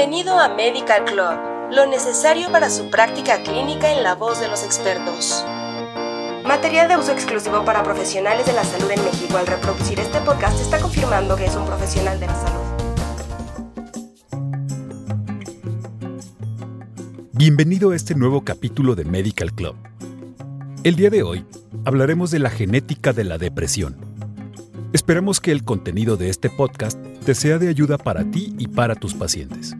Bienvenido a Medical Club, lo necesario para su práctica clínica en la voz de los expertos. Material de uso exclusivo para profesionales de la salud en México. Al reproducir este podcast está confirmando que es un profesional de la salud. Bienvenido a este nuevo capítulo de Medical Club. El día de hoy hablaremos de la genética de la depresión. Esperamos que el contenido de este podcast te sea de ayuda para ti y para tus pacientes.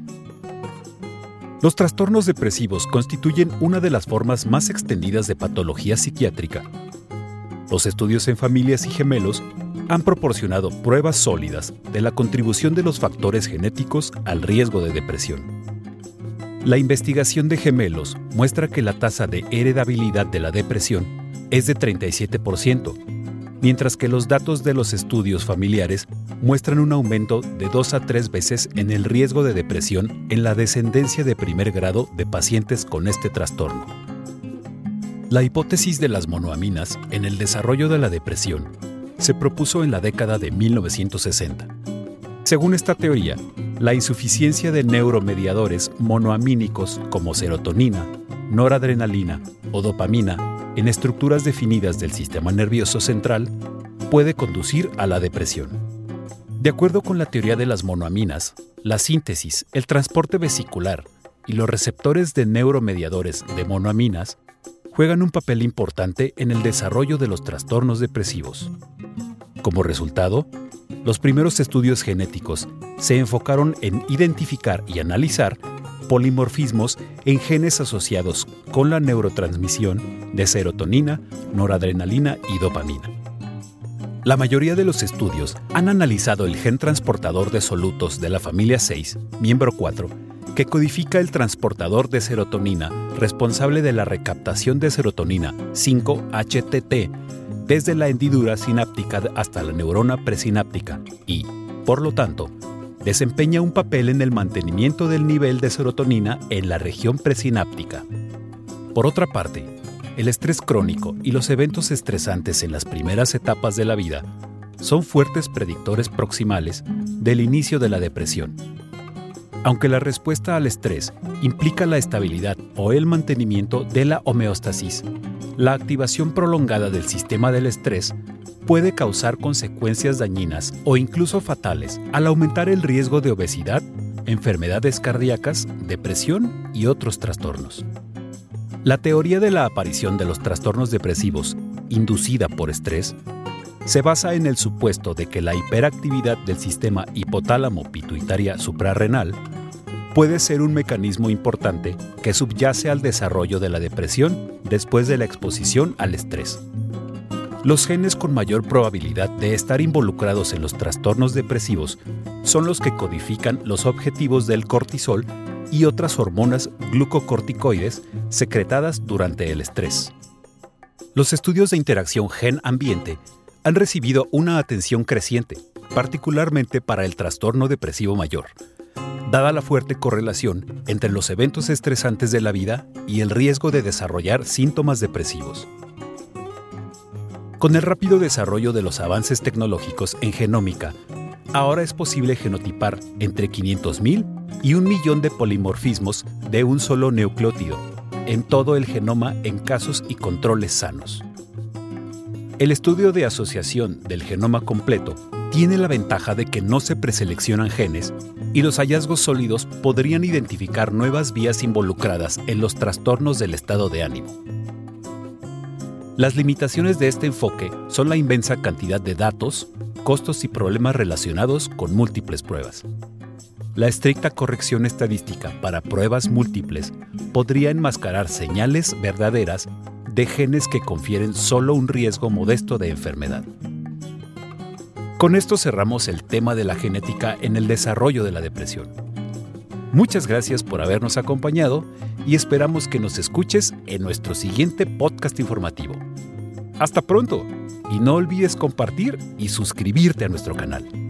Los trastornos depresivos constituyen una de las formas más extendidas de patología psiquiátrica. Los estudios en familias y gemelos han proporcionado pruebas sólidas de la contribución de los factores genéticos al riesgo de depresión. La investigación de gemelos muestra que la tasa de heredabilidad de la depresión es de 37%, mientras que los datos de los estudios familiares muestran un aumento de 2 a 3 veces en el riesgo de depresión en la descendencia de primer grado de pacientes con este trastorno. La hipótesis de las monoaminas en el desarrollo de la depresión se propuso en la década de 1960. Según esta teoría, la insuficiencia de neuromediadores monoamínicos como serotonina, noradrenalina o dopamina en estructuras definidas del sistema nervioso central puede conducir a la depresión. De acuerdo con la teoría de las monoaminas, la síntesis, el transporte vesicular y los receptores de neuromediadores de monoaminas juegan un papel importante en el desarrollo de los trastornos depresivos. Como resultado, los primeros estudios genéticos se enfocaron en identificar y analizar polimorfismos en genes asociados con la neurotransmisión de serotonina, noradrenalina y dopamina. La mayoría de los estudios han analizado el gen transportador de solutos de la familia 6, miembro 4, que codifica el transportador de serotonina responsable de la recaptación de serotonina 5-HTT desde la hendidura sináptica hasta la neurona presináptica y, por lo tanto, desempeña un papel en el mantenimiento del nivel de serotonina en la región presináptica. Por otra parte, el estrés crónico y los eventos estresantes en las primeras etapas de la vida son fuertes predictores proximales del inicio de la depresión. Aunque la respuesta al estrés implica la estabilidad o el mantenimiento de la homeostasis, la activación prolongada del sistema del estrés puede causar consecuencias dañinas o incluso fatales al aumentar el riesgo de obesidad, enfermedades cardíacas, depresión y otros trastornos. La teoría de la aparición de los trastornos depresivos inducida por estrés se basa en el supuesto de que la hiperactividad del sistema hipotálamo pituitaria suprarrenal puede ser un mecanismo importante que subyace al desarrollo de la depresión después de la exposición al estrés. Los genes con mayor probabilidad de estar involucrados en los trastornos depresivos son los que codifican los objetivos del cortisol y otras hormonas glucocorticoides secretadas durante el estrés. Los estudios de interacción gen-ambiente han recibido una atención creciente, particularmente para el trastorno depresivo mayor, dada la fuerte correlación entre los eventos estresantes de la vida y el riesgo de desarrollar síntomas depresivos. Con el rápido desarrollo de los avances tecnológicos en genómica, ahora es posible genotipar entre 500.000 y un millón de polimorfismos de un solo nucleótido en todo el genoma en casos y controles sanos. El estudio de asociación del genoma completo tiene la ventaja de que no se preseleccionan genes y los hallazgos sólidos podrían identificar nuevas vías involucradas en los trastornos del estado de ánimo. Las limitaciones de este enfoque son la inmensa cantidad de datos, costos y problemas relacionados con múltiples pruebas. La estricta corrección estadística para pruebas múltiples podría enmascarar señales verdaderas de genes que confieren solo un riesgo modesto de enfermedad. Con esto cerramos el tema de la genética en el desarrollo de la depresión. Muchas gracias por habernos acompañado y esperamos que nos escuches en nuestro siguiente podcast informativo. Hasta pronto y no olvides compartir y suscribirte a nuestro canal.